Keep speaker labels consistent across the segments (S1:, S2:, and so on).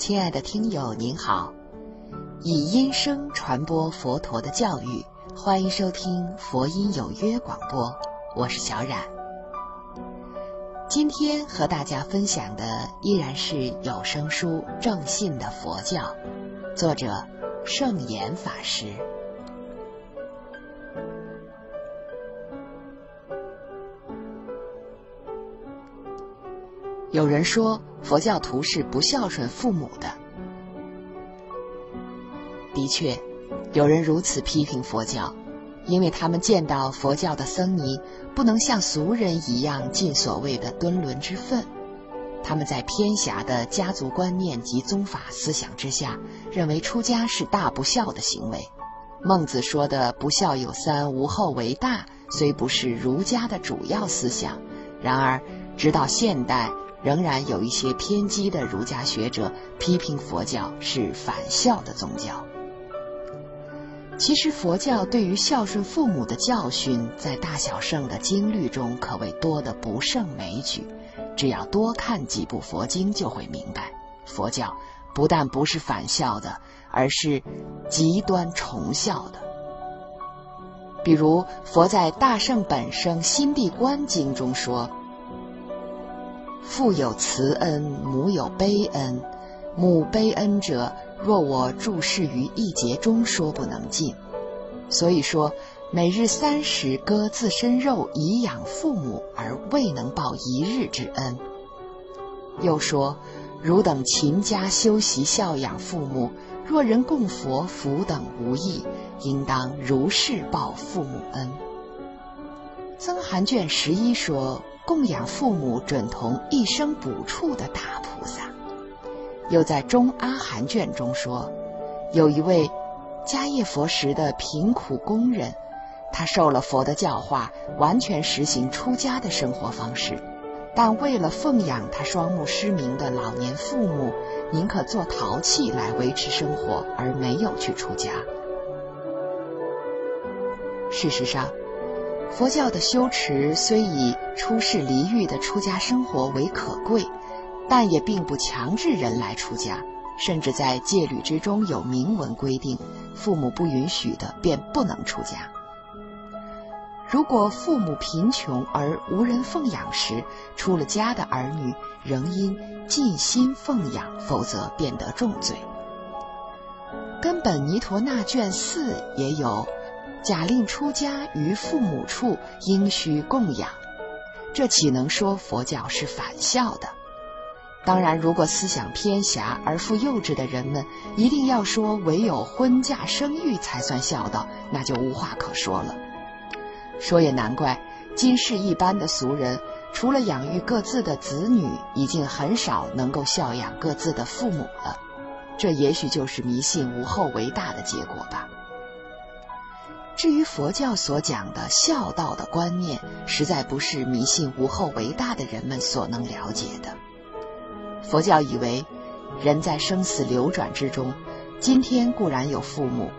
S1: 亲爱的听友您好，以音声传播佛陀的教育，欢迎收听佛音有约广播，我是小冉。今天和大家分享的依然是有声书《正信的佛教》，作者圣严法师。有人说佛教徒是不孝顺父母的。的确，有人如此批评佛教，因为他们见到佛教的僧尼不能像俗人一样尽所谓的敦伦之分，他们在偏狭的家族观念及宗法思想之下，认为出家是大不孝的行为。孟子说的“不孝有三，无后为大”，虽不是儒家的主要思想，然而直到现代。仍然有一些偏激的儒家学者批评佛教是反孝的宗教。其实，佛教对于孝顺父母的教训，在大小圣的经律中可谓多得不胜枚举。只要多看几部佛经，就会明白，佛教不但不是反孝的，而是极端崇孝的。比如，佛在《大圣本生心地观经》中说。父有慈恩，母有悲恩。母悲恩者，若我注视于一节中，说不能尽。所以说，每日三食割自身肉以养父母，而未能报一日之恩。又说，汝等勤加修习孝养父母，若人供佛福等无益，应当如是报父母恩。增函卷十一说。供养父母准同一生补处的大菩萨，又在中阿含卷中说，有一位迦叶佛时的贫苦工人，他受了佛的教化，完全实行出家的生活方式，但为了奉养他双目失明的老年父母，宁可做陶器来维持生活，而没有去出家。事实上。佛教的修持虽以出世离欲的出家生活为可贵，但也并不强制人来出家，甚至在戒律之中有明文规定，父母不允许的便不能出家。如果父母贫穷而无人奉养时，出了家的儿女仍应尽心奉养，否则便得重罪。根本尼陀那卷四也有。假令出家于父母处，应需供养，这岂能说佛教是反孝的？当然，如果思想偏狭而富幼稚的人们一定要说唯有婚嫁生育才算孝道，那就无话可说了。说也难怪，今世一般的俗人，除了养育各自的子女，已经很少能够孝养各自的父母了。这也许就是迷信无后为大的结果吧。至于佛教所讲的孝道的观念，实在不是迷信无后为大的人们所能了解的。佛教以为，人在生死流转之中，今天固然有父母，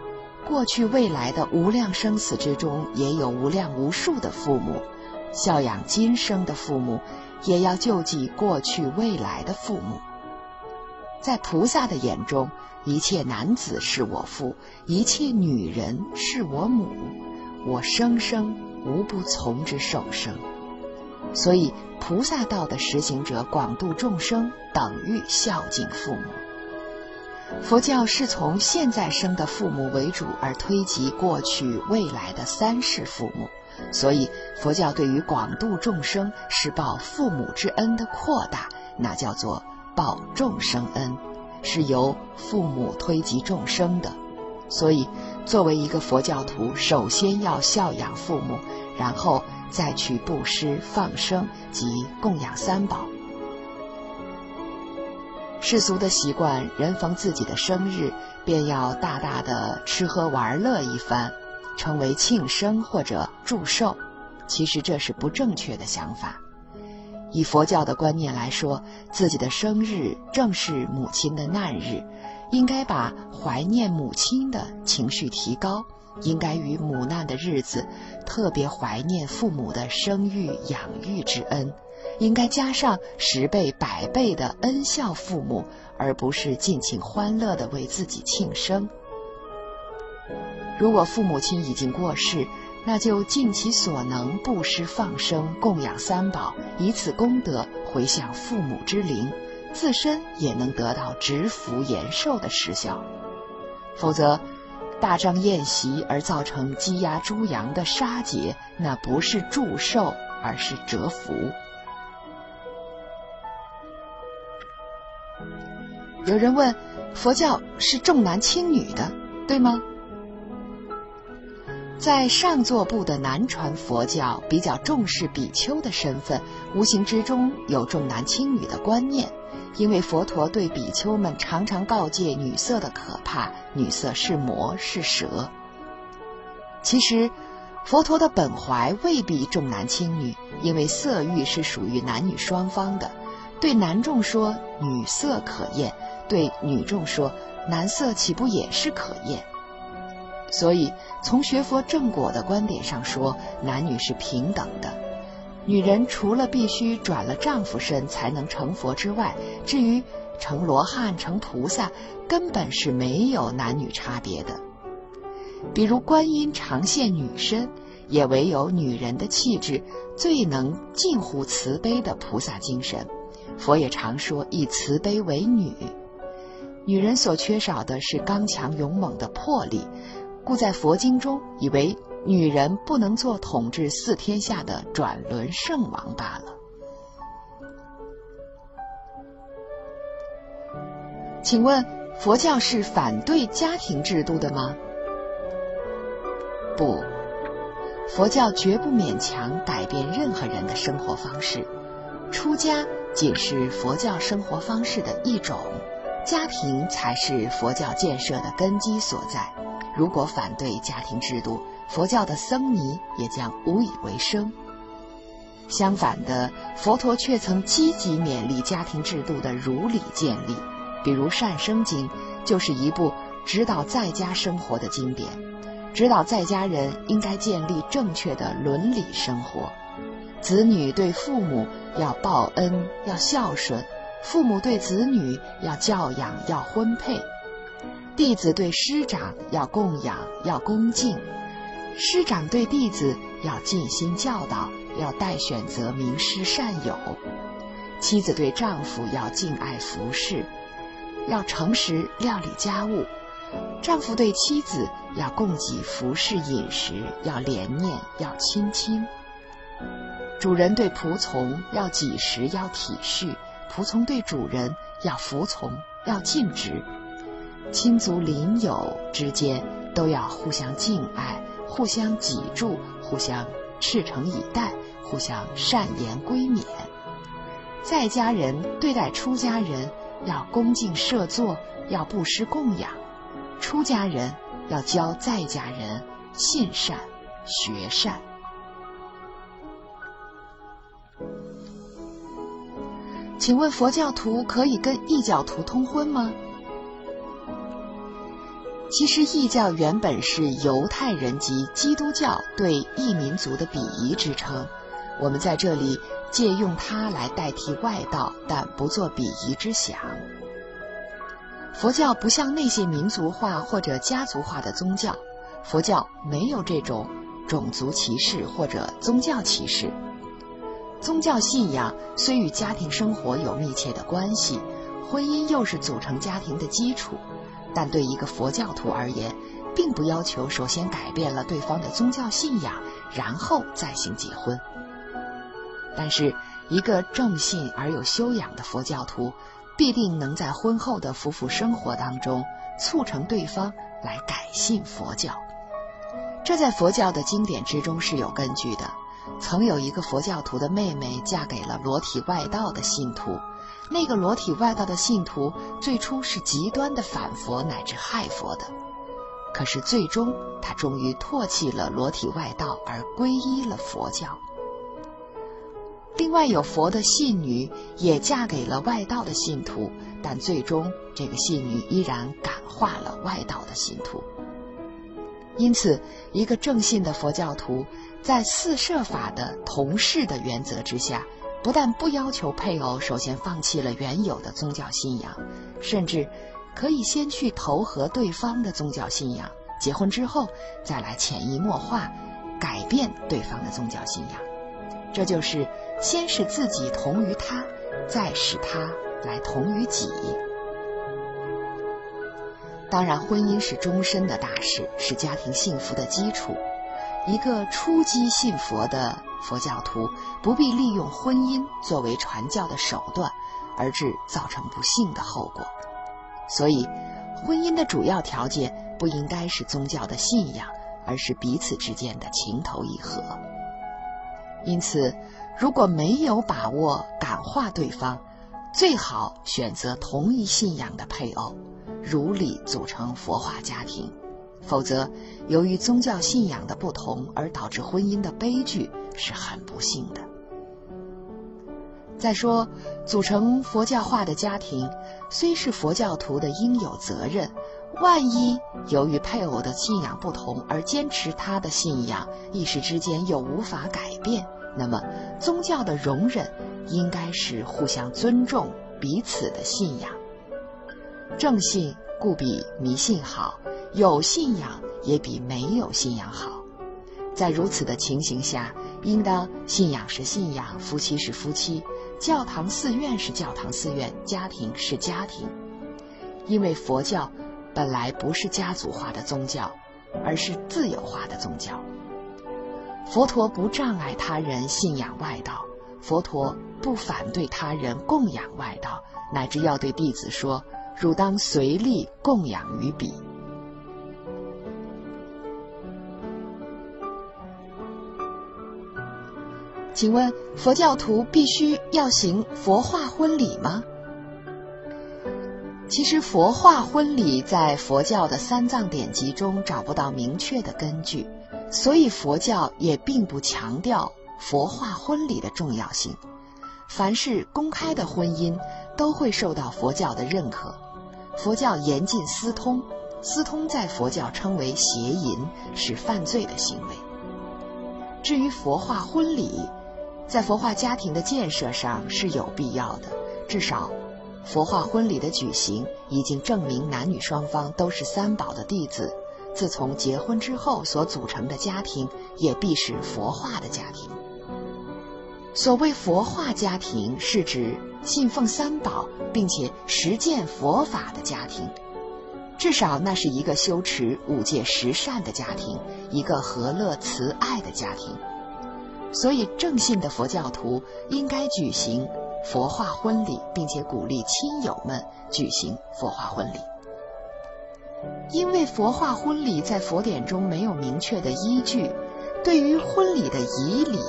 S1: 过去未来的无量生死之中也有无量无数的父母，孝养今生的父母，也要救济过去未来的父母。在菩萨的眼中，一切男子是我父，一切女人是我母，我生生无不从之受生。所以，菩萨道的实行者广度众生，等于孝敬父母。佛教是从现在生的父母为主，而推及过去未来的三世父母。所以，佛教对于广度众生是报父母之恩的扩大，那叫做。报众生恩，是由父母推及众生的，所以作为一个佛教徒，首先要孝养父母，然后再去布施、放生及供养三宝。世俗的习惯，人逢自己的生日，便要大大的吃喝玩乐一番，称为庆生或者祝寿，其实这是不正确的想法。以佛教的观念来说，自己的生日正是母亲的难日，应该把怀念母亲的情绪提高，应该于母难的日子特别怀念父母的生育养育之恩，应该加上十倍百倍的恩孝父母，而不是尽情欢乐的为自己庆生。如果父母亲已经过世，那就尽其所能布施放生，供养三宝，以此功德回向父母之灵，自身也能得到植福延寿的实效。否则，大张宴席而造成鸡鸭猪羊的杀劫，那不是祝寿，而是折福。有人问：佛教是重男轻女的，对吗？在上座部的南传佛教比较重视比丘的身份，无形之中有重男轻女的观念，因为佛陀对比丘们常常告诫女色的可怕，女色是魔是蛇。其实，佛陀的本怀未必重男轻女，因为色欲是属于男女双方的，对男众说女色可厌，对女众说男色岂不也是可厌？所以，从学佛正果的观点上说，男女是平等的。女人除了必须转了丈夫身才能成佛之外，至于成罗汉、成菩萨，根本是没有男女差别的。比如观音常现女身，也唯有女人的气质最能近乎慈悲的菩萨精神。佛也常说以慈悲为女，女人所缺少的是刚强勇猛的魄力。故在佛经中，以为女人不能做统治四天下的转轮圣王罢了。请问，佛教是反对家庭制度的吗？不，佛教绝不勉强改变任何人的生活方式。出家仅是佛教生活方式的一种，家庭才是佛教建设的根基所在。如果反对家庭制度，佛教的僧尼也将无以为生。相反的，佛陀却曾积极勉励家庭制度的如理建立。比如《善生经》就是一部指导在家生活的经典，指导在家人应该建立正确的伦理生活。子女对父母要报恩，要孝顺；父母对子女要教养，要婚配。弟子对师长要供养，要恭敬；师长对弟子要尽心教导，要代选择名师善友；妻子对丈夫要敬爱服侍，要诚实料理家务；丈夫对妻子要供给服侍饮食，要怜念，要亲亲；主人对仆从要几时，要体恤；仆从对主人要服从，要尽职。亲族邻友之间都要互相敬爱，互相给助，互相赤诚以待，互相善言归勉。在家人对待出家人要恭敬设座，要布施供养；出家人要教在家人信善学善。请问佛教徒可以跟异教徒通婚吗？其实异教原本是犹太人及基督教对异民族的鄙夷之称，我们在这里借用它来代替外道，但不做鄙夷之想。佛教不像那些民族化或者家族化的宗教，佛教没有这种种族歧视或者宗教歧视。宗教信仰虽与家庭生活有密切的关系，婚姻又是组成家庭的基础。但对一个佛教徒而言，并不要求首先改变了对方的宗教信仰，然后再行结婚。但是，一个正信而有修养的佛教徒，必定能在婚后的夫妇生活当中，促成对方来改信佛教。这在佛教的经典之中是有根据的。曾有一个佛教徒的妹妹嫁给了裸体外道的信徒。那个裸体外道的信徒最初是极端的反佛乃至害佛的，可是最终他终于唾弃了裸体外道而皈依了佛教。另外有佛的信女也嫁给了外道的信徒，但最终这个信女依然感化了外道的信徒。因此，一个正信的佛教徒在四摄法的同事的原则之下。不但不要求配偶首先放弃了原有的宗教信仰，甚至可以先去投合对方的宗教信仰，结婚之后再来潜移默化改变对方的宗教信仰。这就是先使自己同于他，再使他来同于己。当然，婚姻是终身的大事，是家庭幸福的基础。一个初级信佛的佛教徒，不必利用婚姻作为传教的手段，而致造成不幸的后果。所以，婚姻的主要条件不应该是宗教的信仰，而是彼此之间的情投意合。因此，如果没有把握感化对方，最好选择同一信仰的配偶。如理组成佛化家庭，否则由于宗教信仰的不同而导致婚姻的悲剧是很不幸的。再说，组成佛教化的家庭虽是佛教徒的应有责任，万一由于配偶的信仰不同而坚持他的信仰，一时之间又无法改变，那么宗教的容忍应该是互相尊重彼此的信仰。正信故比迷信好，有信仰也比没有信仰好。在如此的情形下，应当信仰是信仰，夫妻是夫妻，教堂寺院是教堂寺院，家庭是家庭。因为佛教本来不是家族化的宗教，而是自由化的宗教。佛陀不障碍他人信仰外道，佛陀不反对他人供养外道，乃至要对弟子说。汝当随力供养于彼。请问佛教徒必须要行佛化婚礼吗？其实佛化婚礼在佛教的三藏典籍中找不到明确的根据，所以佛教也并不强调佛化婚礼的重要性。凡是公开的婚姻。都会受到佛教的认可。佛教严禁私通，私通在佛教称为邪淫，是犯罪的行为。至于佛化婚礼，在佛化家庭的建设上是有必要的。至少，佛化婚礼的举行已经证明男女双方都是三宝的弟子。自从结婚之后所组成的家庭，也必是佛化的家庭。所谓佛化家庭，是指信奉三宝并且实践佛法的家庭，至少那是一个修持五戒十善的家庭，一个和乐慈爱的家庭。所以，正信的佛教徒应该举行佛化婚礼，并且鼓励亲友们举行佛化婚礼。因为佛化婚礼在佛典中没有明确的依据。对于婚礼的仪礼，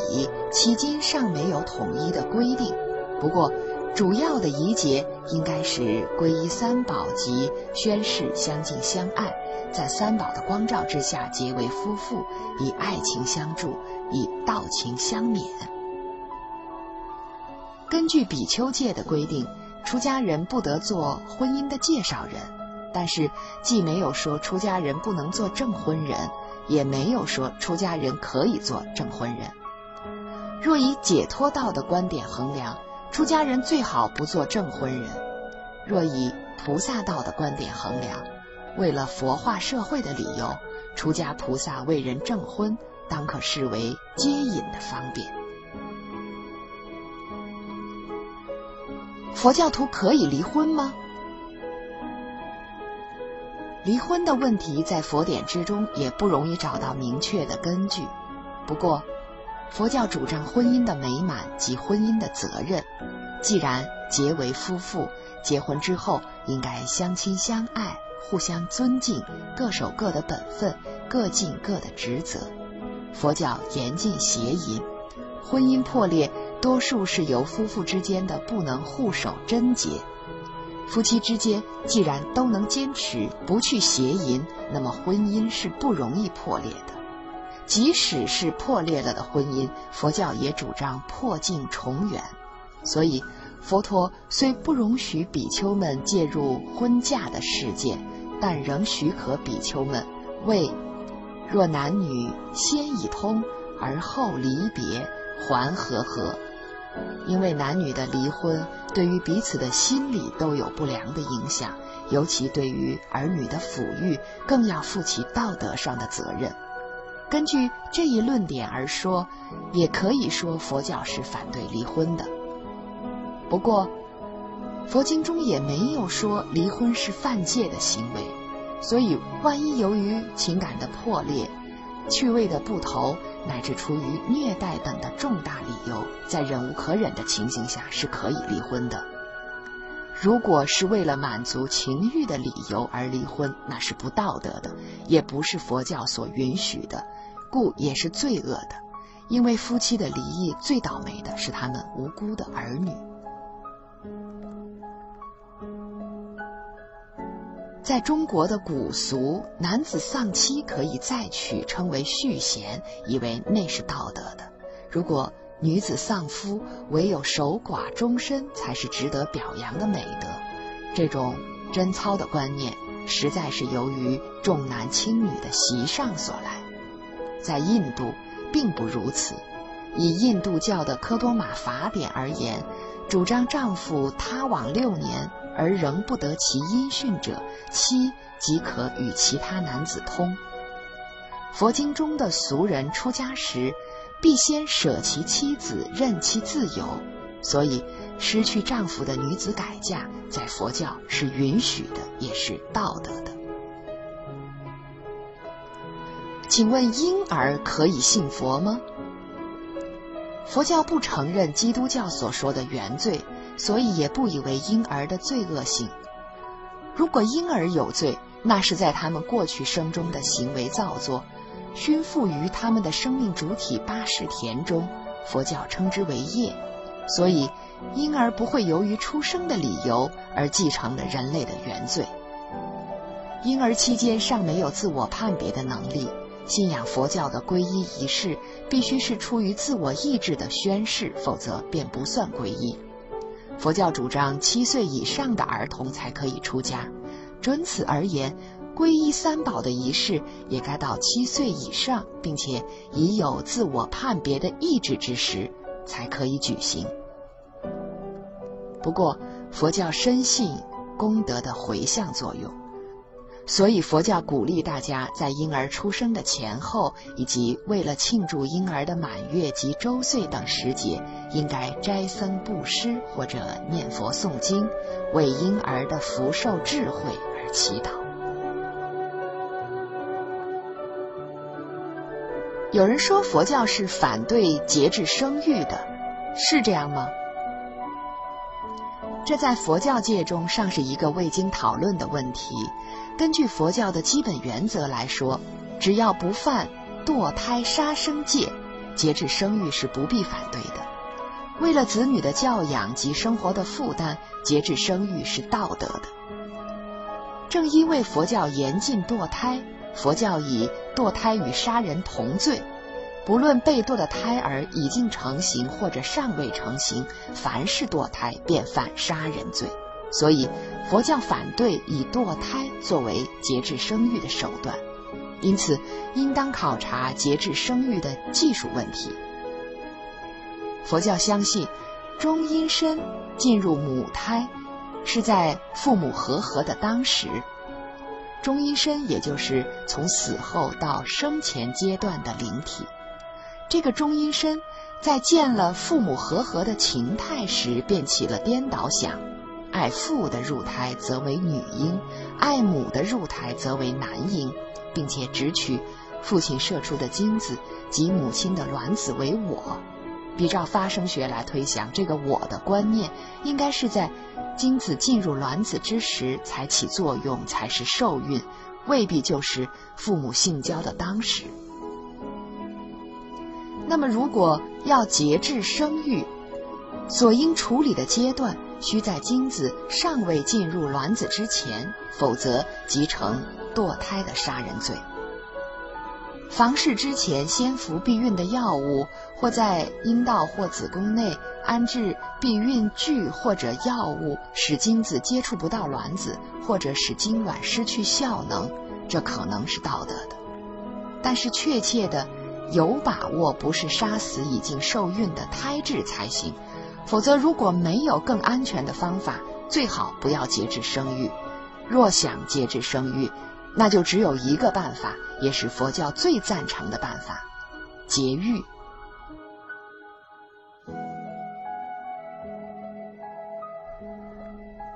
S1: 迄今尚没有统一的规定。不过，主要的仪节应该是皈依三宝及宣誓相敬相爱，在三宝的光照之下结为夫妇，以爱情相助，以道情相勉。根据比丘戒的规定，出家人不得做婚姻的介绍人，但是既没有说出家人不能做证婚人。也没有说出家人可以做证婚人。若以解脱道的观点衡量，出家人最好不做证婚人；若以菩萨道的观点衡量，为了佛化社会的理由，出家菩萨为人证婚，当可视为接引的方便。佛教徒可以离婚吗？离婚的问题在佛典之中也不容易找到明确的根据。不过，佛教主张婚姻的美满及婚姻的责任。既然结为夫妇，结婚之后应该相亲相爱，互相尊敬，各守各的本分，各尽各的职责。佛教严禁邪淫，婚姻破裂多数是由夫妇之间的不能互守贞洁。夫妻之间既然都能坚持不去邪淫，那么婚姻是不容易破裂的。即使是破裂了的婚姻，佛教也主张破镜重圆。所以，佛陀虽不容许比丘们介入婚嫁的事件，但仍许可比丘们为若男女先已通而后离别，还和合，因为男女的离婚对于彼此的心理都有不良的影响，尤其对于儿女的抚育，更要负起道德上的责任。根据这一论点而说，也可以说佛教是反对离婚的。不过，佛经中也没有说离婚是犯戒的行为，所以万一由于情感的破裂、趣味的不投，乃至出于虐待等的重大理由，在忍无可忍的情形下是可以离婚的。如果是为了满足情欲的理由而离婚，那是不道德的，也不是佛教所允许的，故也是罪恶的。因为夫妻的离异，最倒霉的是他们无辜的儿女。在中国的古俗，男子丧妻可以再娶，称为续弦，以为那是道德的。如果女子丧夫，唯有守寡终身才是值得表扬的美德。这种贞操的观念，实在是由于重男轻女的习上所来。在印度，并不如此。以印度教的科多玛法典而言，主张丈夫他往六年。而仍不得其音讯者，妻即可与其他男子通。佛经中的俗人出家时，必先舍其妻子，任其自由，所以失去丈夫的女子改嫁，在佛教是允许的，也是道德的。请问婴儿可以信佛吗？佛教不承认基督教所说的原罪。所以也不以为婴儿的罪恶性。如果婴儿有罪，那是在他们过去生中的行为造作，熏附于他们的生命主体八识田中，佛教称之为业。所以，婴儿不会由于出生的理由而继承了人类的原罪。婴儿期间尚没有自我判别的能力，信仰佛教的皈依仪式必须是出于自我意志的宣誓，否则便不算皈依。佛教主张七岁以上的儿童才可以出家，准此而言，皈依三宝的仪式也该到七岁以上，并且已有自我判别的意志之时才可以举行。不过，佛教深信功德的回向作用。所以，佛教鼓励大家在婴儿出生的前后，以及为了庆祝婴儿的满月及周岁等时节，应该斋僧布施或者念佛诵经，为婴儿的福寿智慧而祈祷。有人说佛教是反对节制生育的，是这样吗？这在佛教界中尚是一个未经讨论的问题。根据佛教的基本原则来说，只要不犯堕胎杀生戒，节制生育是不必反对的。为了子女的教养及生活的负担，节制生育是道德的。正因为佛教严禁堕胎，佛教以堕胎与杀人同罪，不论被堕的胎儿已经成型或者尚未成型，凡是堕胎便犯杀人罪。所以，佛教反对以堕胎作为节制生育的手段，因此应当考察节制生育的技术问题。佛教相信，中阴身进入母胎是在父母和合的当时，中阴身也就是从死后到生前阶段的灵体。这个中阴身在见了父母和合的情态时，便起了颠倒想。爱父的入胎则为女婴，爱母的入胎则为男婴，并且只取父亲射出的精子及母亲的卵子为我。比照发生学来推想，这个“我的”观念应该是在精子进入卵子之时才起作用，才是受孕，未必就是父母性交的当时。那么，如果要节制生育，所应处理的阶段。需在精子尚未进入卵子之前，否则即成堕胎的杀人罪。房事之前先服避孕的药物，或在阴道或子宫内安置避孕具或者药物，使精子接触不到卵子，或者使精卵失去效能，这可能是道德的。但是确切的有把握，不是杀死已经受孕的胎质才行。否则，如果没有更安全的方法，最好不要节制生育。若想节制生育，那就只有一个办法，也是佛教最赞成的办法——节育。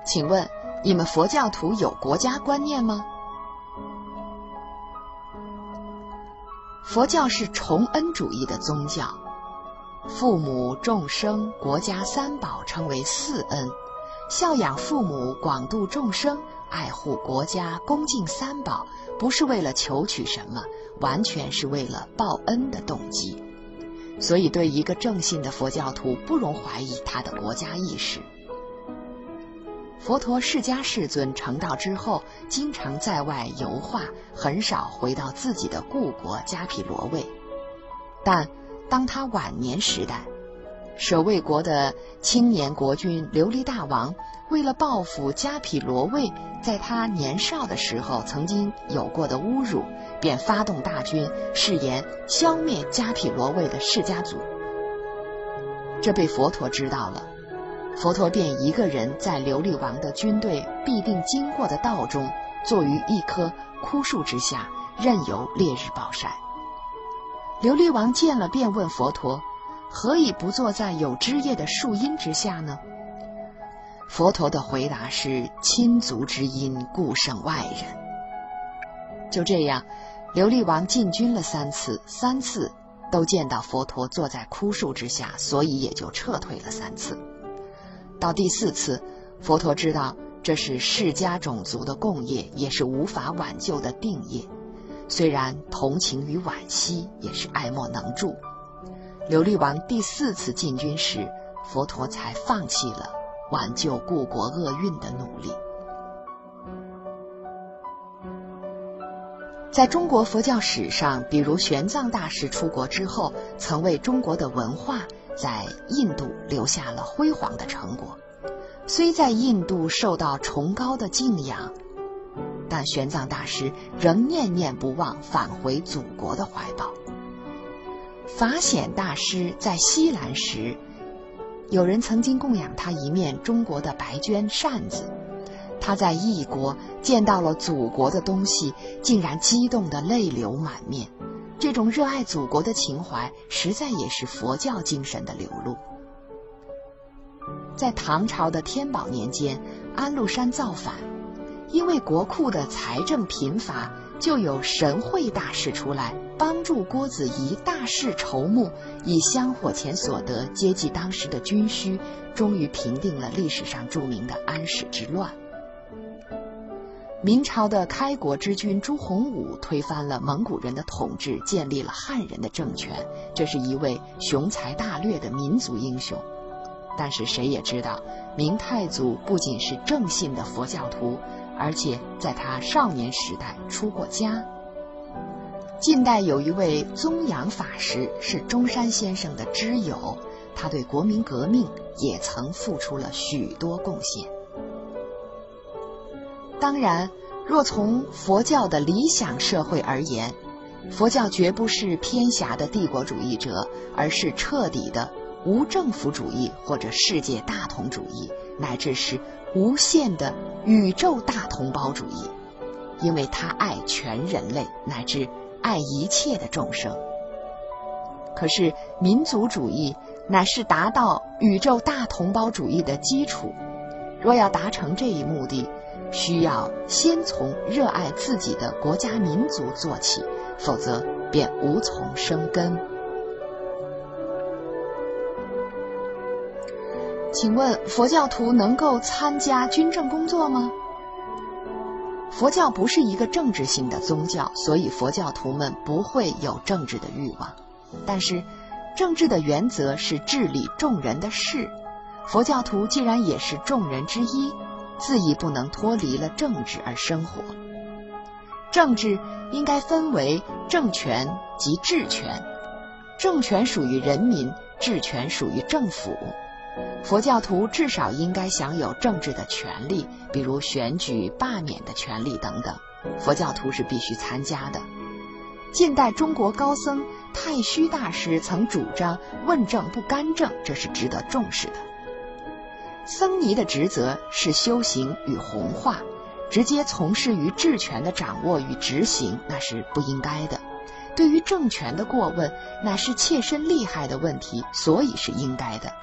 S1: 请问，你们佛教徒有国家观念吗？佛教是崇恩主义的宗教，父母、众生、国家三宝称为四恩，孝养父母、广度众生、爱护国家、恭敬三宝，不是为了求取什么，完全是为了报恩的动机。所以，对一个正信的佛教徒，不容怀疑他的国家意识。佛陀释迦世尊成道之后，经常在外游化，很少回到自己的故国迦毗罗卫。但当他晚年时代，舍卫国的青年国君琉璃大王为了报复迦毗罗卫在他年少的时候曾经有过的侮辱，便发动大军，誓言消灭迦毗罗卫的世家族。这被佛陀知道了。佛陀便一个人在琉璃王的军队必定经过的道中，坐于一棵枯树之下，任由烈日暴晒。琉璃王见了，便问佛陀：“何以不坐在有枝叶的树荫之下呢？”佛陀的回答是：“亲族之因，故胜外人。”就这样，琉璃王进军了三次，三次都见到佛陀坐在枯树之下，所以也就撤退了三次。到第四次，佛陀知道这是释迦种族的共业，也是无法挽救的定业。虽然同情与惋惜，也是爱莫能助。琉璃王第四次进军时，佛陀才放弃了挽救故国厄运的努力。在中国佛教史上，比如玄奘大师出国之后，曾为中国的文化。在印度留下了辉煌的成果，虽在印度受到崇高的敬仰，但玄奘大师仍念念不忘返回祖国的怀抱。法显大师在西兰时，有人曾经供养他一面中国的白绢扇子，他在异国见到了祖国的东西，竟然激动得泪流满面。这种热爱祖国的情怀，实在也是佛教精神的流露。在唐朝的天宝年间，安禄山造反，因为国库的财政贫乏，就有神会大师出来帮助郭子仪大肆筹募，以香火钱所得接济当时的军需，终于平定了历史上著名的安史之乱。明朝的开国之君朱洪武推翻了蒙古人的统治，建立了汉人的政权。这是一位雄才大略的民族英雄。但是谁也知道，明太祖不仅是正信的佛教徒，而且在他少年时代出过家。近代有一位宗阳法师是中山先生的知友，他对国民革命也曾付出了许多贡献。当然，若从佛教的理想社会而言，佛教绝不是偏狭的帝国主义者，而是彻底的无政府主义或者世界大同主义，乃至是无限的宇宙大同胞主义，因为他爱全人类，乃至爱一切的众生。可是民族主义乃是达到宇宙大同胞主义的基础，若要达成这一目的。需要先从热爱自己的国家民族做起，否则便无从生根。请问佛教徒能够参加军政工作吗？佛教不是一个政治性的宗教，所以佛教徒们不会有政治的欲望。但是，政治的原则是治理众人的事，佛教徒既然也是众人之一。自亦不能脱离了政治而生活。政治应该分为政权及治权，政权属于人民，治权属于政府。佛教徒至少应该享有政治的权利，比如选举、罢免的权利等等。佛教徒是必须参加的。近代中国高僧太虚大师曾主张问政不干政，这是值得重视的。僧尼的职责是修行与弘化，直接从事于治权的掌握与执行，那是不应该的。对于政权的过问，乃是切身利害的问题，所以是应该的。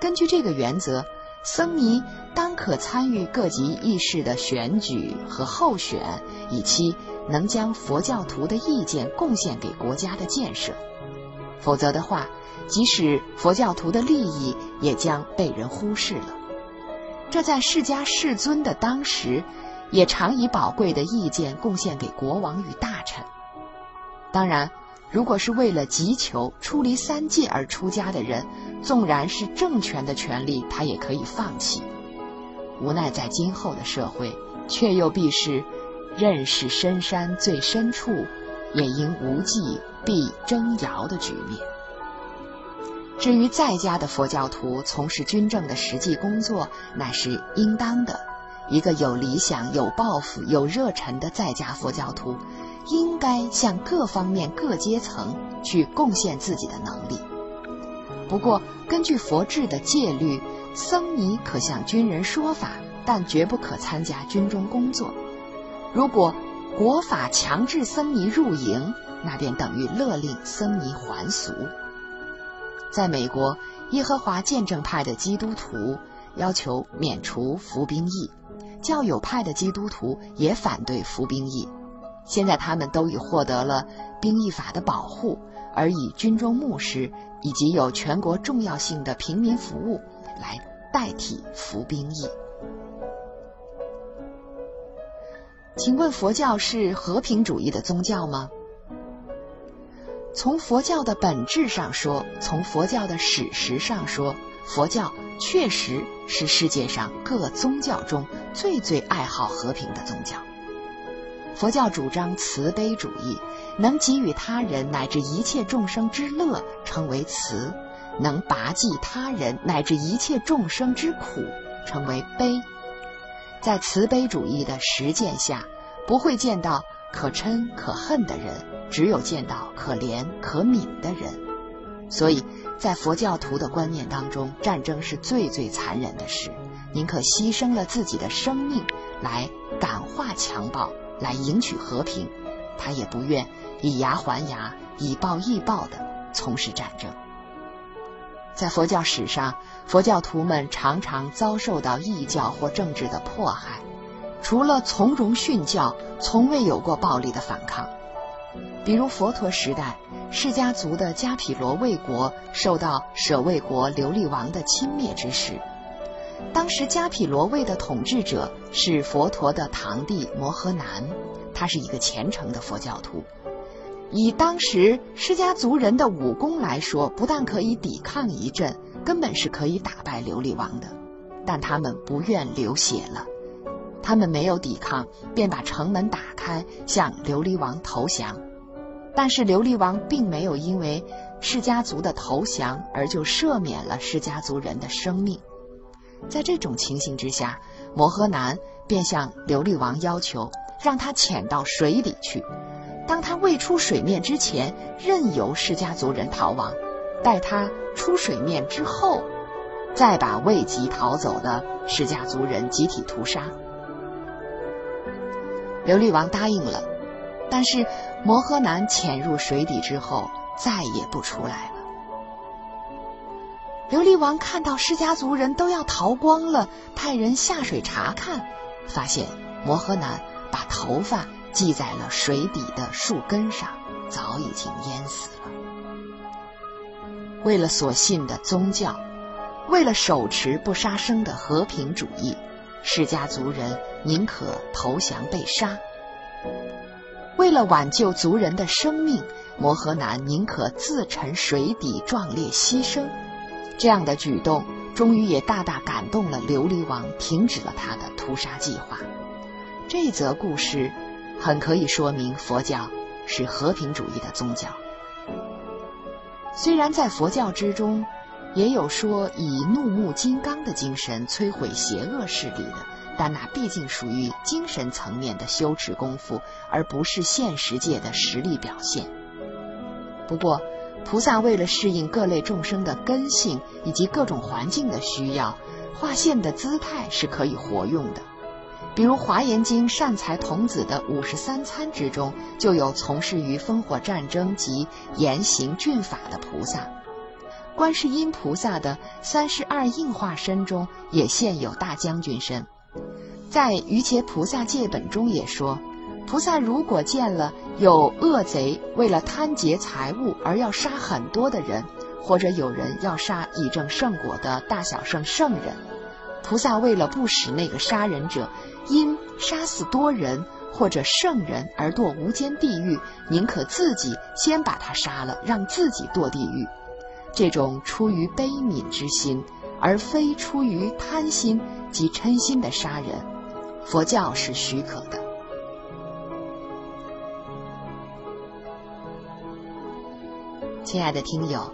S1: 根据这个原则，僧尼当可参与各级议事的选举和候选，以期能将佛教徒的意见贡献给国家的建设。否则的话，即使佛教徒的利益，也将被人忽视了。这在世家世尊的当时，也常以宝贵的意见贡献给国王与大臣。当然，如果是为了急求出离三界而出家的人，纵然是政权的权利，他也可以放弃。无奈在今后的社会，却又必是认识深山最深处，也因无忌必争遥的局面。至于在家的佛教徒从事军政的实际工作，乃是应当的。一个有理想、有抱负、有热忱的在家佛教徒，应该向各方面、各阶层去贡献自己的能力。不过，根据佛制的戒律，僧尼可向军人说法，但绝不可参加军中工作。如果国法强制僧尼入营，那便等于勒令僧尼还俗。在美国，耶和华见证派的基督徒要求免除服兵役，教友派的基督徒也反对服兵役。现在他们都已获得了兵役法的保护，而以军中牧师以及有全国重要性的平民服务来代替服兵役。请问佛教是和平主义的宗教吗？从佛教的本质上说，从佛教的史实上说，佛教确实是世界上各宗教中最最爱好和平的宗教。佛教主张慈悲主义，能给予他人乃至一切众生之乐，称为慈；能拔济他人乃至一切众生之苦，称为悲。在慈悲主义的实践下，不会见到可嗔可恨的人。只有见到可怜可悯的人，所以在佛教徒的观念当中，战争是最最残忍的事。宁可牺牲了自己的生命来感化强暴，来赢取和平，他也不愿以牙还牙、以暴易暴的从事战争。在佛教史上，佛教徒们常常遭受到异教或政治的迫害，除了从容训教，从未有过暴力的反抗。比如佛陀时代，释迦族的迦毗罗卫国受到舍卫国琉璃王的侵灭之时，当时迦毗罗卫的统治者是佛陀的堂弟摩诃南，他是一个虔诚的佛教徒。以当时释迦族人的武功来说，不但可以抵抗一阵，根本是可以打败琉璃王的。但他们不愿流血了，他们没有抵抗，便把城门打开，向琉璃王投降。但是琉璃王并没有因为释迦族的投降而就赦免了释迦族人的生命。在这种情形之下，摩诃南便向琉璃王要求，让他潜到水底去。当他未出水面之前，任由释迦族人逃亡；待他出水面之后，再把未及逃走的释迦族人集体屠杀。琉璃王答应了。但是摩诃南潜入水底之后，再也不出来了。琉璃王看到释迦族人都要逃光了，派人下水查看，发现摩诃南把头发系在了水底的树根上，早已经淹死了。为了所信的宗教，为了手持不杀生的和平主义，释迦族人宁可投降被杀。为了挽救族人的生命，摩诃南宁可自沉水底，壮烈牺牲。这样的举动，终于也大大感动了琉璃王，停止了他的屠杀计划。这则故事很可以说明佛教是和平主义的宗教。虽然在佛教之中，也有说以怒目金刚的精神摧毁邪恶势力的。但那毕竟属于精神层面的修持功夫，而不是现实界的实力表现。不过，菩萨为了适应各类众生的根性以及各种环境的需要，画线的姿态是可以活用的。比如《华严经》善财童子的五十三参之中，就有从事于烽火战争及严刑峻法的菩萨；观世音菩萨的三十二应化身中也现有大将军身。在《瑜伽菩萨戒本》中也说，菩萨如果见了有恶贼为了贪劫财物而要杀很多的人，或者有人要杀已证圣果的大小圣圣人，菩萨为了不使那个杀人者。因杀死多人或者圣人而堕无间地狱，宁可自己先把他杀了，让自己堕地狱。这种出于悲悯之心，而非出于贪心及嗔心的杀人，佛教是许可的。亲爱的听友，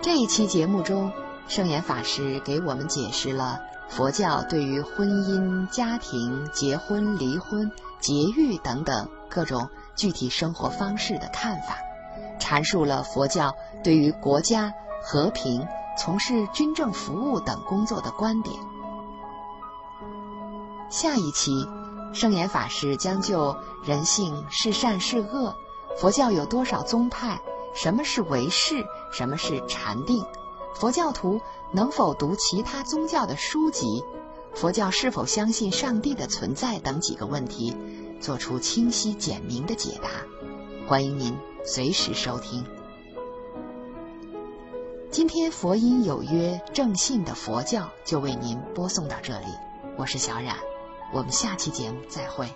S1: 这一期节目中，圣严法师给我们解释了。佛教对于婚姻、家庭、结婚、离婚、节育等等各种具体生活方式的看法，阐述了佛教对于国家和平、从事军政服务等工作的观点。下一期，圣严法师将就人性是善是恶、佛教有多少宗派、什么是唯识、什么是禅定。佛教徒能否读其他宗教的书籍？佛教是否相信上帝的存在等几个问题，做出清晰简明的解答。欢迎您随时收听。今天佛音有约正信的佛教就为您播送到这里，我是小冉，我们下期节目再会。